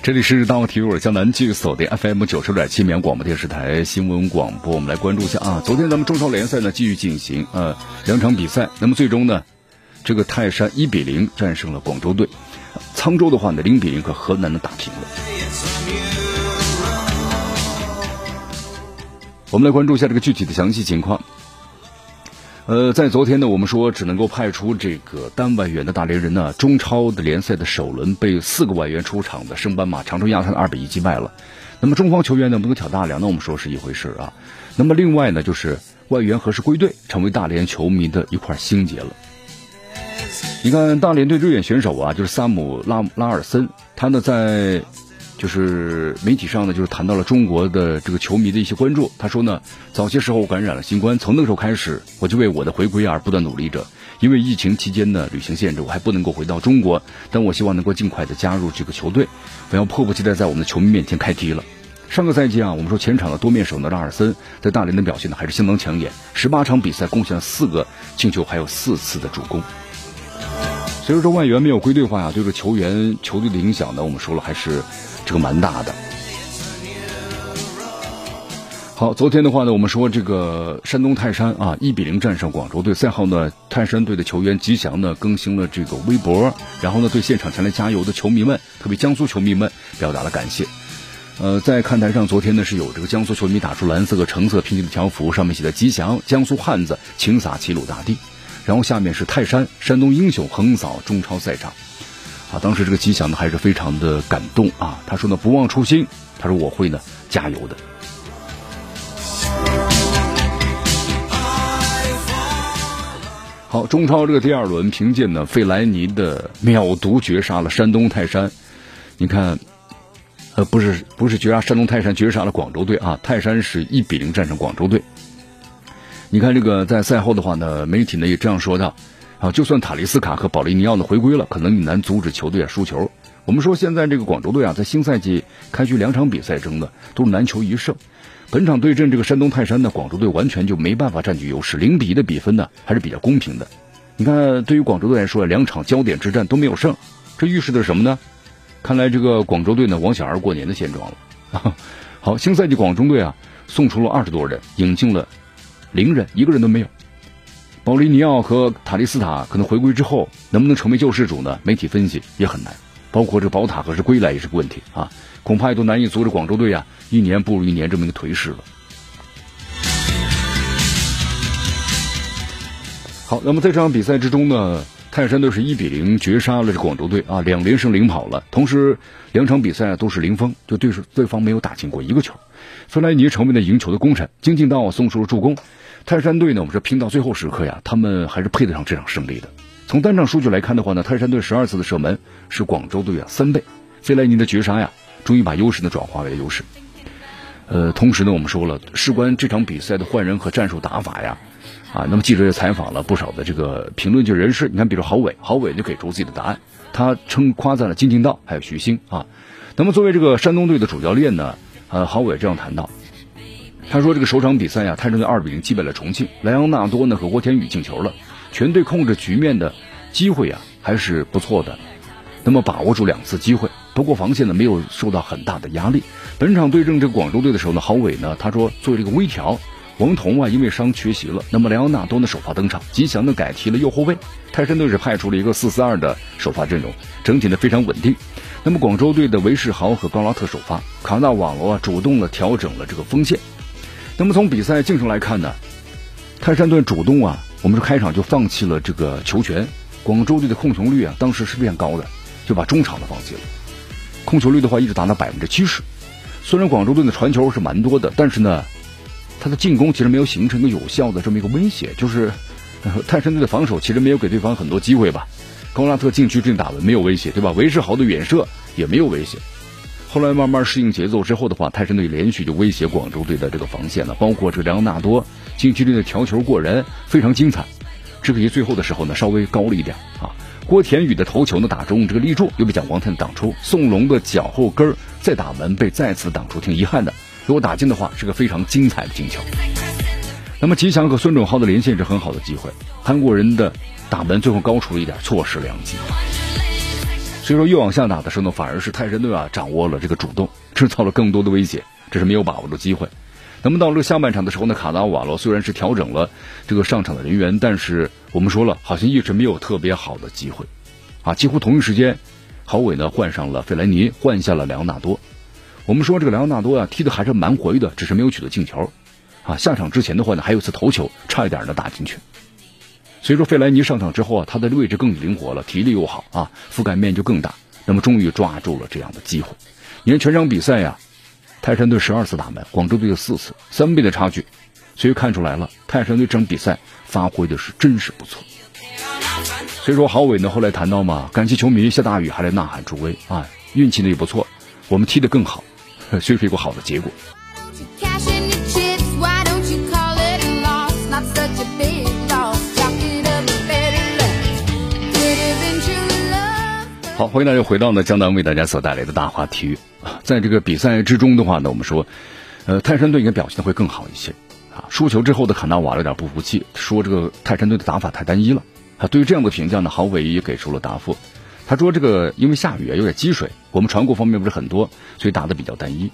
这里是大话体育，我是江南，继续锁定 FM 九十点七绵阳广播电视台新闻广播。我们来关注一下啊，昨天咱们中超联赛呢继续进行呃两场比赛，那么最终呢，这个泰山一比零战胜了广州队，沧州的话呢零比零和河南呢打平了。我们来关注一下这个具体的详细情况。呃，在昨天呢，我们说只能够派出这个单外援的大连人呢，中超的联赛的首轮被四个外援出场的升班马长春亚泰二比一击败了。那么中方球员能不能挑大梁呢？我们说是一回事啊。那么另外呢，就是外援何时归队，成为大连球迷的一块心结了。你看大连队瑞典选手啊，就是萨姆拉拉尔森，他呢在。就是媒体上呢，就是谈到了中国的这个球迷的一些关注。他说呢，早些时候我感染了新冠，从那个时候开始，我就为我的回归而不断努力着。因为疫情期间呢，旅行限制，我还不能够回到中国，但我希望能够尽快的加入这个球队。我要迫不及待在我们的球迷面前开踢了。上个赛季啊，我们说前场的多面手呢，拉尔森在大连的表现呢还是相当抢眼，十八场比赛贡献了四个进球，还有四次的助攻。所以说外援没有归队的话呀，对这个球员球队的影响呢，我们说了还是。这个蛮大的。好，昨天的话呢，我们说这个山东泰山啊，一比零战胜广州队。赛后呢，泰山队的球员吉祥呢更新了这个微博，然后呢，对现场前来加油的球迷们，特别江苏球迷们表达了感谢。呃，在看台上，昨天呢是有这个江苏球迷打出蓝色和橙色拼接的条幅，上面写的“吉祥江苏汉子，请洒齐鲁大地”，然后下面是泰山山东英雄横扫中超赛场。啊，当时这个吉祥呢还是非常的感动啊。他说呢，不忘初心，他说我会呢加油的。好，中超这个第二轮，凭借呢费莱尼的秒读绝杀了山东泰山。你看，呃，不是不是绝杀山东泰山，绝杀了广州队啊。泰山是一比零战胜广州队。你看这个在赛后的话呢，媒体呢也这样说道。啊，就算塔利斯卡和保利尼奥呢回归了，可能也难阻止球队啊输球。我们说现在这个广州队啊，在新赛季开局两场比赛中呢，都是难求一胜。本场对阵这个山东泰山呢，广州队完全就没办法占据优势，零比一的比分呢还是比较公平的。你看，对于广州队来说，两场焦点之战都没有胜，这预示的什么呢？看来这个广州队呢，王小儿过年的现状了。好，新赛季广州队啊，送出了二十多人，引进了零人，一个人都没有。保利尼奥和塔利斯塔可能回归之后能不能成为救世主呢？媒体分析也很难，包括这宝塔何时归来也是个问题啊，恐怕也都难以阻止广州队啊一年不如一年这么一个颓势了。好，那么在这场比赛之中呢，泰山队是一比零绝杀了这广州队啊，两连胜领跑了，同时两场比赛都是零封，就对手对方没有打进过一个球，费莱尼成为了赢球的功臣，金敬道送出了助攻。泰山队呢，我们说拼到最后时刻呀，他们还是配得上这场胜利的。从单场数据来看的话呢，泰山队十二次的射门是广州队啊三倍。费莱尼的绝杀呀，终于把优势呢转化为了优势。呃，同时呢，我们说了，事关这场比赛的换人和战术打法呀，啊，那么记者也采访了不少的这个评论界人士。你看，比如郝伟，郝伟就给出自己的答案，他称夸赞了金敬道还有徐星啊。那么作为这个山东队的主教练呢，呃，郝伟这样谈到。他说：“这个首场比赛呀，泰山队二比零击败了重庆，莱昂纳多呢和郭天宇进球了，全队控制局面的机会啊还是不错的，那么把握住两次机会，不过防线呢没有受到很大的压力。本场对阵这个广州队的时候呢，郝伟呢他说作为这个微调，王彤啊因为伤缺席了，那么莱昂纳多呢首发登场，吉祥呢改踢了右后卫，泰山队是派出了一个四四二的首发阵容，整体呢非常稳定。那么广州队的韦世豪和高拉特首发，卡纳瓦罗啊主动的调整了这个锋线。”那么从比赛进程来看呢，泰山队主动啊，我们是开场就放弃了这个球权，广州队的控球率啊，当时是非常高的，就把中场的放弃了，控球率的话一直达到百分之七十。虽然广州队的传球是蛮多的，但是呢，他的进攻其实没有形成一个有效的这么一个威胁，就是 泰山队的防守其实没有给对方很多机会吧。高拉特禁区阵打的没有威胁，对吧？韦世豪的远射也没有威胁。后来慢慢适应节奏之后的话，泰山队连续就威胁广州队的这个防线了，包括这个莱昂纳多近距离的调球过人，非常精彩。只可惜最后的时候呢，稍微高了一点啊。郭田雨的头球呢打中这个立柱，又被蒋光太挡出。宋龙的脚后跟再打门被再次挡出，挺遗憾的。如果打进的话，是个非常精彩的进球。那么吉祥和孙准浩的连线是很好的机会，韩国人的打门最后高出了一点，错失良机。所以说越往下打的时候呢，反而是泰山队啊掌握了这个主动，制造了更多的威胁，这是没有把握住机会。那么到了下半场的时候呢，卡纳瓦罗虽然是调整了这个上场的人员，但是我们说了，好像一直没有特别好的机会，啊，几乎同一时间，郝伟呢换上了费莱尼，换下了莱昂纳多。我们说这个莱昂纳多呀踢的还是蛮活跃的，只是没有取得进球，啊，下场之前的话呢，还有一次头球差一点呢打进去。所以说费莱尼上场之后啊，他的位置更灵活了，体力又好啊，覆盖面就更大，那么终于抓住了这样的机会。你看全场比赛呀。泰山队十二次打门，广州队有四次，三倍的差距，所以看出来了，泰山队这场比赛发挥的是真是不错。所以说郝伟呢后来谈到嘛，感谢球迷下大雨还来呐喊助威啊，运气呢也不错，我们踢得更好，所以说一个好的结果。好，欢迎大家回到呢江南为大家所带来的大话体育。在这个比赛之中的话呢，我们说，呃，泰山队应该表现的会更好一些啊。输球之后的卡纳瓦有点不服气，说这个泰山队的打法太单一了啊。对于这样的评价呢，郝伟也给出了答复。他说这个因为下雨啊有点积水，我们船过方面不是很多，所以打的比较单一。